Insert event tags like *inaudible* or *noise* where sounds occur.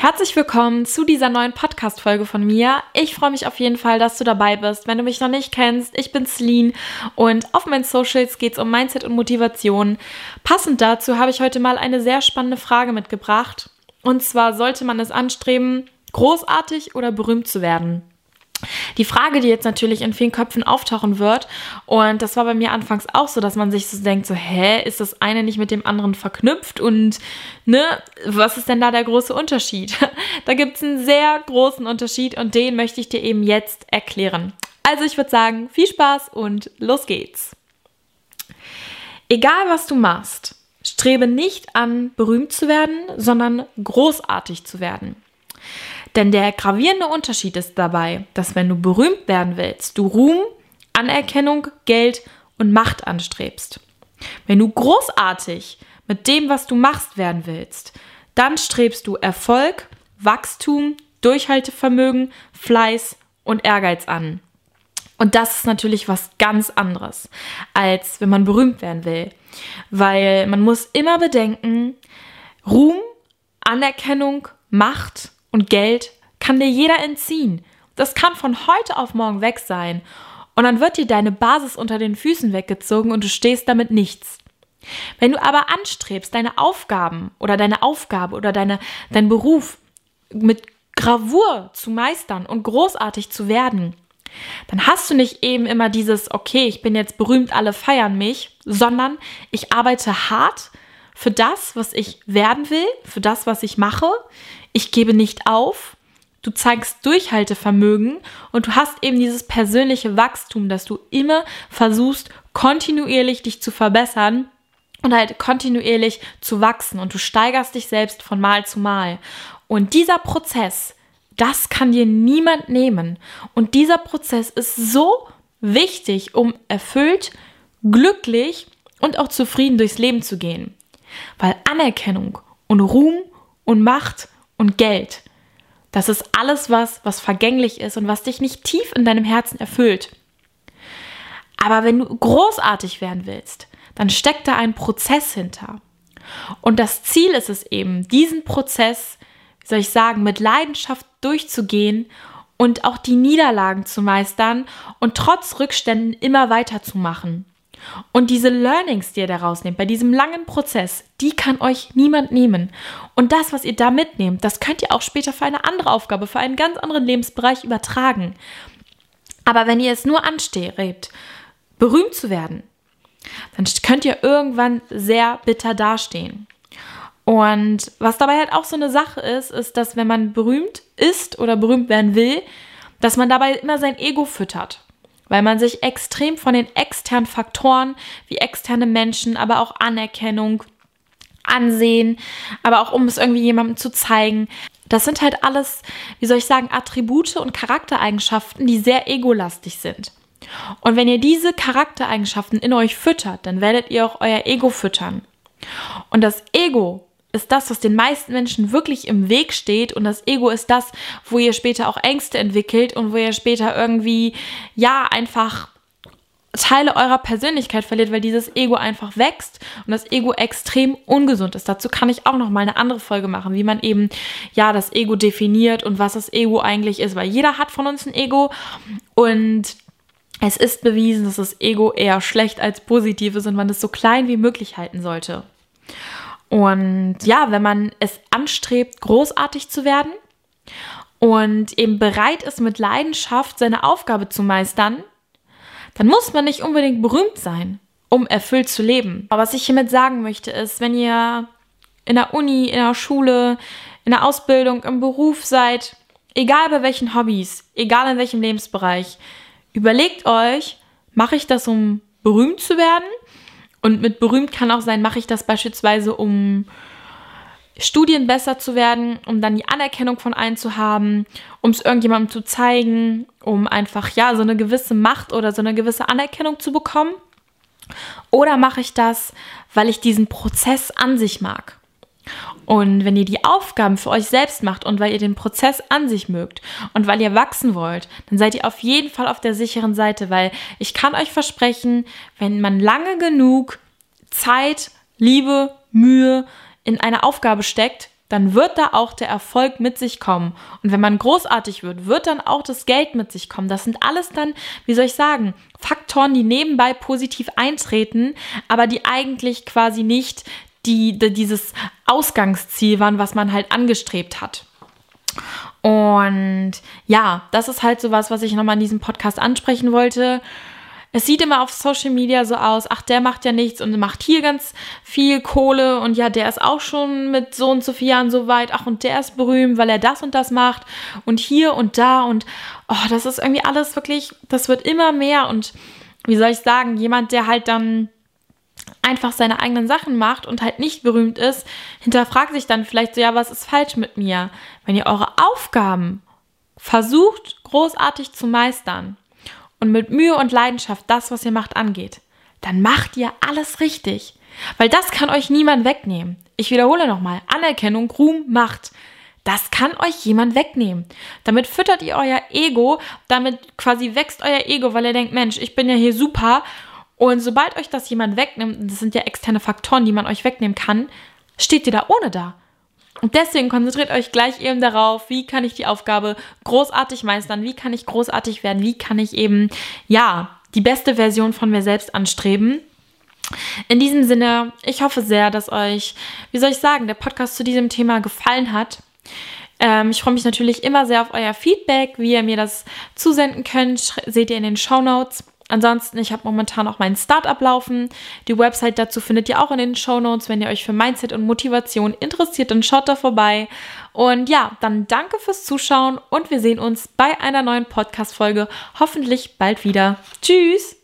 Herzlich willkommen zu dieser neuen Podcast-Folge von mir. Ich freue mich auf jeden Fall, dass du dabei bist. Wenn du mich noch nicht kennst, ich bin Celine und auf meinen Socials geht es um Mindset und Motivation. Passend dazu habe ich heute mal eine sehr spannende Frage mitgebracht. Und zwar sollte man es anstreben, großartig oder berühmt zu werden? Die Frage, die jetzt natürlich in vielen Köpfen auftauchen wird, und das war bei mir anfangs auch so, dass man sich so denkt, so, hä, ist das eine nicht mit dem anderen verknüpft und, ne, was ist denn da der große Unterschied? *laughs* da gibt es einen sehr großen Unterschied und den möchte ich dir eben jetzt erklären. Also ich würde sagen, viel Spaß und los geht's. Egal was du machst, strebe nicht an, berühmt zu werden, sondern großartig zu werden. Denn der gravierende Unterschied ist dabei, dass wenn du berühmt werden willst, du Ruhm, Anerkennung, Geld und Macht anstrebst. Wenn du großartig mit dem, was du machst, werden willst, dann strebst du Erfolg, Wachstum, Durchhaltevermögen, Fleiß und Ehrgeiz an. Und das ist natürlich was ganz anderes, als wenn man berühmt werden will. Weil man muss immer bedenken, Ruhm, Anerkennung, Macht und Geld kann dir jeder entziehen. Das kann von heute auf morgen weg sein. Und dann wird dir deine Basis unter den Füßen weggezogen und du stehst damit nichts. Wenn du aber anstrebst, deine Aufgaben oder deine Aufgabe oder deine, dein Beruf mit Gravur zu meistern und großartig zu werden, dann hast du nicht eben immer dieses, okay, ich bin jetzt berühmt, alle feiern mich, sondern ich arbeite hart für das, was ich werden will, für das, was ich mache ich gebe nicht auf, du zeigst Durchhaltevermögen und du hast eben dieses persönliche Wachstum, dass du immer versuchst, kontinuierlich dich zu verbessern und halt kontinuierlich zu wachsen und du steigerst dich selbst von Mal zu Mal. Und dieser Prozess, das kann dir niemand nehmen. Und dieser Prozess ist so wichtig, um erfüllt, glücklich und auch zufrieden durchs Leben zu gehen. Weil Anerkennung und Ruhm und Macht und Geld. Das ist alles was, was vergänglich ist und was dich nicht tief in deinem Herzen erfüllt. Aber wenn du großartig werden willst, dann steckt da ein Prozess hinter. Und das Ziel ist es eben, diesen Prozess, wie soll ich sagen, mit Leidenschaft durchzugehen und auch die Niederlagen zu meistern und trotz Rückständen immer weiterzumachen. Und diese Learnings, die ihr daraus nehmt, bei diesem langen Prozess, die kann euch niemand nehmen. Und das, was ihr da mitnehmt, das könnt ihr auch später für eine andere Aufgabe, für einen ganz anderen Lebensbereich übertragen. Aber wenn ihr es nur anstrebt, berühmt zu werden, dann könnt ihr irgendwann sehr bitter dastehen. Und was dabei halt auch so eine Sache ist, ist, dass wenn man berühmt ist oder berühmt werden will, dass man dabei immer sein Ego füttert weil man sich extrem von den externen Faktoren wie externe Menschen, aber auch Anerkennung, Ansehen, aber auch um es irgendwie jemandem zu zeigen. Das sind halt alles, wie soll ich sagen, Attribute und Charaktereigenschaften, die sehr egolastig sind. Und wenn ihr diese Charaktereigenschaften in euch füttert, dann werdet ihr auch euer Ego füttern. Und das Ego ist das, was den meisten Menschen wirklich im Weg steht. Und das Ego ist das, wo ihr später auch Ängste entwickelt und wo ihr später irgendwie, ja, einfach Teile eurer Persönlichkeit verliert, weil dieses Ego einfach wächst und das Ego extrem ungesund ist. Dazu kann ich auch noch mal eine andere Folge machen, wie man eben ja das Ego definiert und was das Ego eigentlich ist, weil jeder hat von uns ein Ego und es ist bewiesen, dass das Ego eher schlecht als positiv ist und man es so klein wie möglich halten sollte. Und ja, wenn man es anstrebt, großartig zu werden und eben bereit ist, mit Leidenschaft seine Aufgabe zu meistern, dann muss man nicht unbedingt berühmt sein, um erfüllt zu leben. Aber was ich hiermit sagen möchte, ist, wenn ihr in der Uni, in der Schule, in der Ausbildung, im Beruf seid, egal bei welchen Hobbys, egal in welchem Lebensbereich, überlegt euch, mache ich das, um berühmt zu werden und mit berühmt kann auch sein, mache ich das beispielsweise, um Studien besser zu werden, um dann die Anerkennung von allen zu haben, um es irgendjemandem zu zeigen, um einfach ja so eine gewisse Macht oder so eine gewisse Anerkennung zu bekommen? Oder mache ich das, weil ich diesen Prozess an sich mag? Und wenn ihr die Aufgaben für euch selbst macht und weil ihr den Prozess an sich mögt und weil ihr wachsen wollt, dann seid ihr auf jeden Fall auf der sicheren Seite, weil ich kann euch versprechen, wenn man lange genug Zeit, Liebe, Mühe in eine Aufgabe steckt, dann wird da auch der Erfolg mit sich kommen. Und wenn man großartig wird, wird dann auch das Geld mit sich kommen. Das sind alles dann, wie soll ich sagen, Faktoren, die nebenbei positiv eintreten, aber die eigentlich quasi nicht die, die dieses Ausgangsziel waren, was man halt angestrebt hat. Und ja, das ist halt so was, was ich nochmal in diesem Podcast ansprechen wollte es sieht immer auf Social Media so aus, ach, der macht ja nichts und macht hier ganz viel Kohle und ja, der ist auch schon mit so und so vielen Jahren so weit, ach, und der ist berühmt, weil er das und das macht und hier und da und oh, das ist irgendwie alles wirklich, das wird immer mehr und wie soll ich sagen, jemand, der halt dann einfach seine eigenen Sachen macht und halt nicht berühmt ist, hinterfragt sich dann vielleicht so, ja, was ist falsch mit mir? Wenn ihr eure Aufgaben versucht, großartig zu meistern, und mit Mühe und Leidenschaft das, was ihr macht, angeht, dann macht ihr alles richtig. Weil das kann euch niemand wegnehmen. Ich wiederhole nochmal, Anerkennung, Ruhm, Macht. Das kann euch jemand wegnehmen. Damit füttert ihr euer Ego, damit quasi wächst euer Ego, weil ihr denkt, Mensch, ich bin ja hier super. Und sobald euch das jemand wegnimmt, das sind ja externe Faktoren, die man euch wegnehmen kann, steht ihr da ohne da. Und deswegen konzentriert euch gleich eben darauf, wie kann ich die Aufgabe großartig meistern, wie kann ich großartig werden, wie kann ich eben, ja, die beste Version von mir selbst anstreben. In diesem Sinne, ich hoffe sehr, dass euch, wie soll ich sagen, der Podcast zu diesem Thema gefallen hat. Ähm, ich freue mich natürlich immer sehr auf euer Feedback, wie ihr mir das zusenden könnt, seht ihr in den Show Notes. Ansonsten, ich habe momentan auch mein Startup laufen. Die Website dazu findet ihr auch in den Show Notes. Wenn ihr euch für Mindset und Motivation interessiert, dann schaut da vorbei. Und ja, dann danke fürs Zuschauen und wir sehen uns bei einer neuen Podcast-Folge hoffentlich bald wieder. Tschüss!